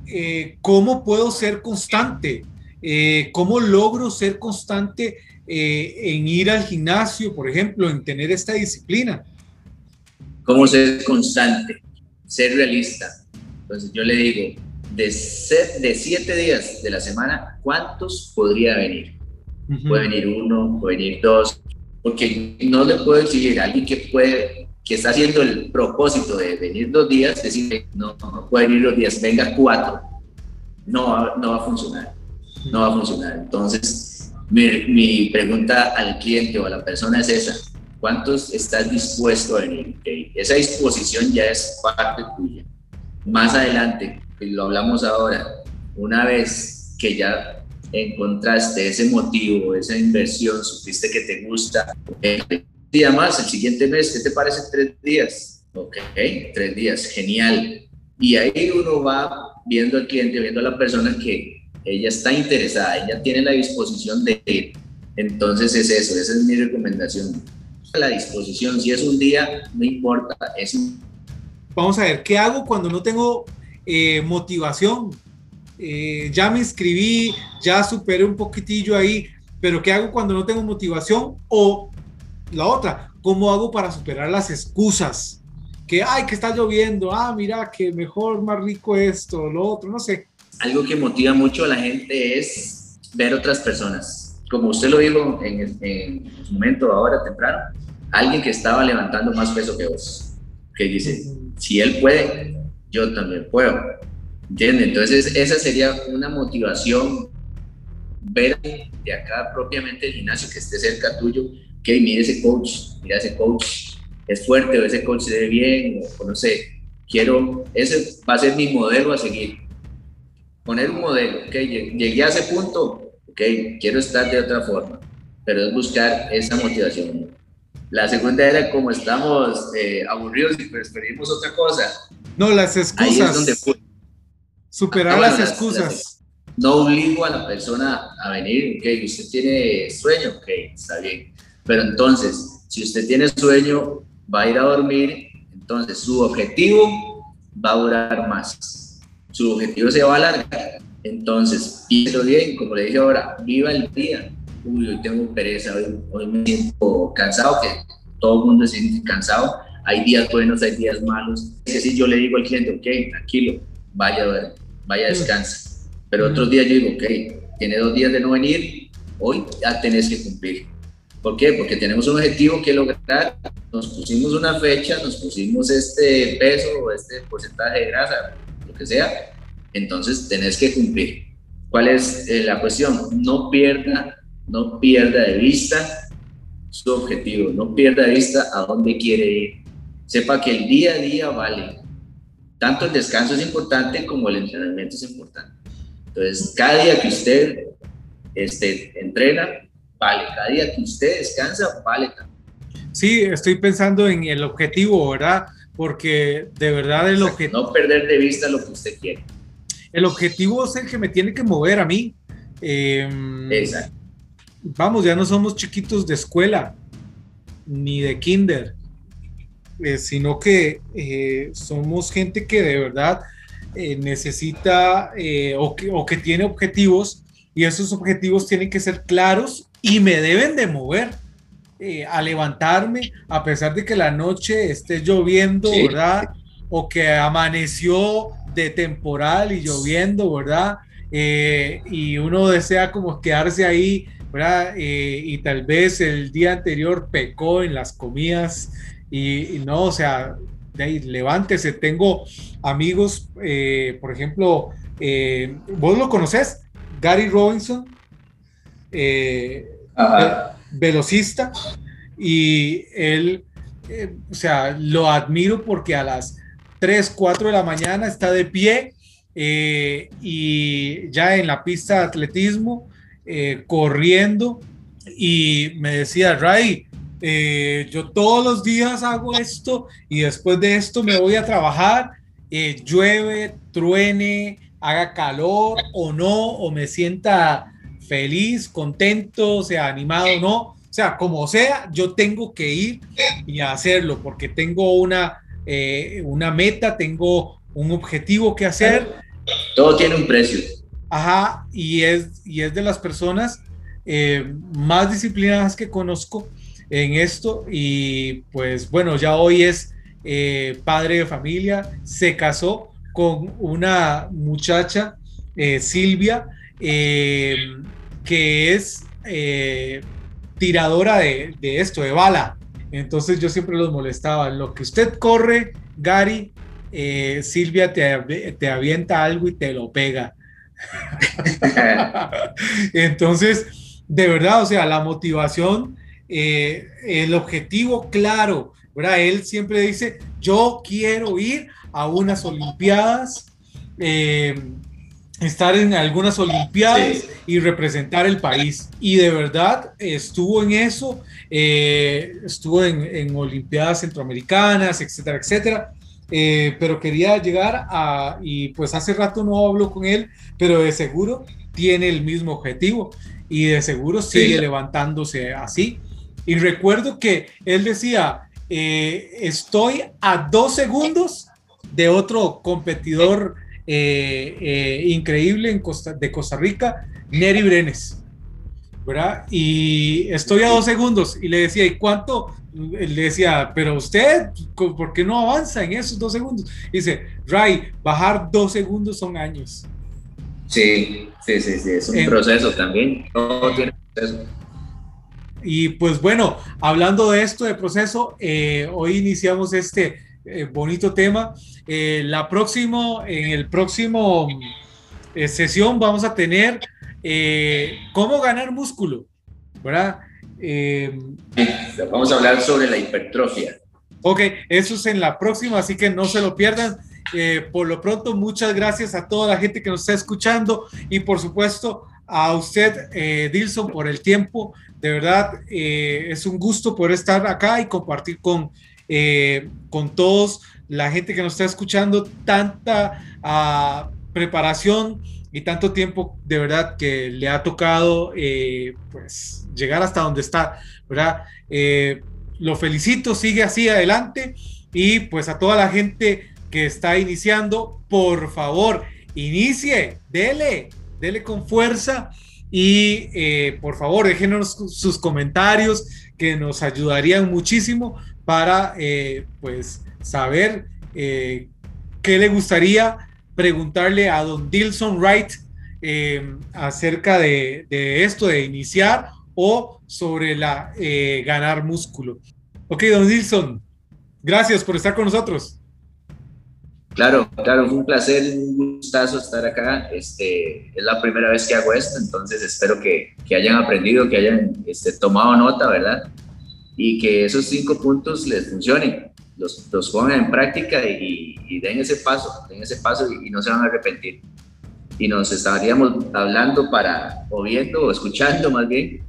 eh, ¿cómo puedo ser constante? Eh, ¿Cómo logro ser constante eh, en ir al gimnasio, por ejemplo, en tener esta disciplina? ¿Cómo ser constante? Ser realista. Entonces yo le digo, de, de siete días de la semana, ¿cuántos podría venir? Puede venir uno, puede venir dos, porque no le puedo exigir a alguien que puede que está haciendo el propósito de venir dos días, decir, no, no puede venir dos días, venga cuatro, no, no va a funcionar, no va a funcionar. Entonces, mi, mi pregunta al cliente o a la persona es esa, ¿cuántos estás dispuesto a venir? Esa disposición ya es parte tuya. Más adelante, lo hablamos ahora, una vez que ya encontraste ese motivo, esa inversión, supiste que te gusta, día más, el siguiente mes, ¿qué te parece tres días? Ok, tres días, genial. Y ahí uno va viendo al cliente, viendo a la persona que ella está interesada, ella tiene la disposición de ir. Entonces es eso, esa es mi recomendación. La disposición, si es un día, no importa, es Vamos a ver, ¿qué hago cuando no tengo eh, motivación? Eh, ya me inscribí, ya superé un poquitillo ahí, pero ¿qué hago cuando no tengo motivación? O la otra, ¿cómo hago para superar las excusas? Que, ay, que está lloviendo, ah, mira, que mejor, más rico esto, lo otro, no sé. Algo que motiva mucho a la gente es ver otras personas. como usted lo dijo en, en su momento ahora temprano, alguien que estaba levantando más peso que vos, que dice, si él puede, yo también puedo. ¿Entiendes? Entonces, esa sería una motivación ver de acá propiamente el gimnasio que esté cerca tuyo, que mire ese coach, mira ese coach, es fuerte, o ese coach se ve bien, o, no sé, quiero, ese va a ser mi modelo a seguir. Poner un modelo, ok, llegué a ese punto, ok, quiero estar de otra forma, pero es buscar esa motivación. La segunda era como estamos eh, aburridos y preferimos otra cosa. No, las excusas. Ahí es donde Superar ah, las excusas. no obligo a la persona a venir, ok, usted tiene sueño, ok, está bien. Pero entonces, si usted tiene sueño, va a ir a dormir, entonces su objetivo va a durar más. Su objetivo se va a alargar. Entonces, pienso bien, como le dije ahora, viva el día. Uy, hoy tengo pereza, hoy, me siento cansado, que todo el mundo se siente cansado. Hay días buenos, hay días malos. Es decir, yo le digo al cliente, ok, tranquilo, vaya a ver, vaya a descansar. Pero otros días yo digo, ok, tiene dos días de no venir, hoy ya tenés que cumplir. ¿Por qué? Porque tenemos un objetivo que lograr, nos pusimos una fecha, nos pusimos este peso o este porcentaje de grasa, lo que sea, entonces tenés que cumplir. ¿Cuál es eh, la cuestión? No pierda, no pierda de vista su objetivo, no pierda de vista a dónde quiere ir. Sepa que el día a día vale, tanto el descanso es importante como el entrenamiento es importante. Entonces, cada día que usted este, entrena, vale. Cada día que usted descansa, vale Sí, estoy pensando en el objetivo, ¿verdad? Porque de verdad el objetivo... No perder de vista lo que usted quiere. El objetivo es el que me tiene que mover a mí. Em, Exacto. Vamos, ya no somos chiquitos de escuela, ni de kinder eh, sino que eh, somos gente que de verdad eh, necesita o que, o, que, tiene objetivos y esos objetivos tienen que ser claros y me deben de mover a levantarme a pesar de que la noche esté lloviendo, ¿verdad? O que amaneció de temporal y lloviendo, ¿verdad? y uno desea como quedarse ahí, ¿verdad? y tal vez el día anterior pecó en las comidas y, no, o sea, de ahí, levántese. Tengo amigos, eh, por ejemplo, eh, vos lo conoces, Gary Robinson, eh, velocista, y él, o sea, lo admiro porque a las 3, 4 de la mañana está de pie y ya en la pista de atletismo, corriendo, y me decía, Ray, eh, yo todos los días hago esto y después de esto me voy a trabajar, eh, llueve, truene, haga calor o no, o me sienta feliz, contento, sea animado o no, o sea, como sea, yo tengo que ir y hacerlo porque tengo una, eh, una meta, tengo un objetivo que hacer. Todo tiene un precio. Ajá, y es, y es de las personas más disciplinadas que conozco en esto y pues bueno, ya hoy es eh, padre de familia, se casó con una muchacha, eh, Silvia, eh, que es tiradora de, esto, de bala. Entonces yo siempre los molestaba. Lo que usted corre, Gary, Silvia te, te avienta algo y te lo pega. (laughs) Entonces, de verdad, o sea, la motivación eh, el objetivo claro, ¿verdad? Él siempre dice, yo quiero ir a unas Olimpiadas, eh, estar en algunas Olimpiadas y representar el país. Y de verdad estuvo en eso, eh, estuvo en, en, Olimpiadas Centroamericanas, etcétera, etcétera. pero quería llegar a, y pues hace rato no hablo con él, pero de seguro tiene el mismo objetivo y de seguro sigue levantándose así. Y recuerdo que él decía, eh, estoy a dos segundos de otro competidor eh, eh, increíble en Costa, de Costa Rica, Neri Brenes. ¿verdad? Y estoy a dos segundos y le decía, ¿y cuánto? Le decía, pero usted, ¿por qué no avanza en esos dos segundos? dice, Ray, bajar dos segundos son años. Sí, sí, sí, sí, es un proceso también. Todo tiene proceso. Y pues bueno, hablando de esto de proceso, eh, hoy iniciamos este eh, bonito tema. Eh, la próximo, en el próximo sesión vamos a tener cómo ganar músculo, ¿verdad? vamos a hablar sobre la hipertrofia. Ok, eso es en la próxima, así que no se lo pierdan. por lo pronto, muchas gracias a toda la gente que nos está escuchando y por supuesto a usted, Dilson, por el tiempo de verdad, eh, es un gusto poder estar acá y compartir con, eh, con todos la gente que nos está escuchando tanta ah, preparación y tanto tiempo de verdad que le ha tocado eh, pues llegar hasta donde está, ¿verdad? lo felicito, sigue así adelante y pues a toda la gente que está iniciando, por favor, inicie, dele, dele con fuerza y eh, por favor, déjenos sus comentarios que nos ayudarían muchísimo para eh, pues saber eh, qué le gustaría preguntarle a don Dilson Wright acerca de, esto de iniciar o sobre la ganar músculo. Ok, don Dilson, gracias por estar con nosotros. Claro, claro, fue un placer, un gustazo estar acá. Este, es la primera vez que hago esto, entonces espero que, que hayan aprendido, que hayan este, tomado nota, ¿verdad? Y que esos cinco puntos les funcionen, los, los pongan en práctica y, den ese paso, den ese paso y, no se van a arrepentir. Y nos estaríamos hablando para, o viendo, o escuchando más bien,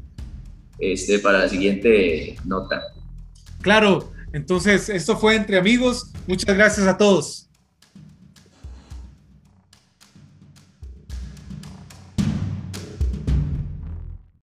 este, para la siguiente nota. Claro, entonces esto fue entre amigos. Muchas gracias a todos.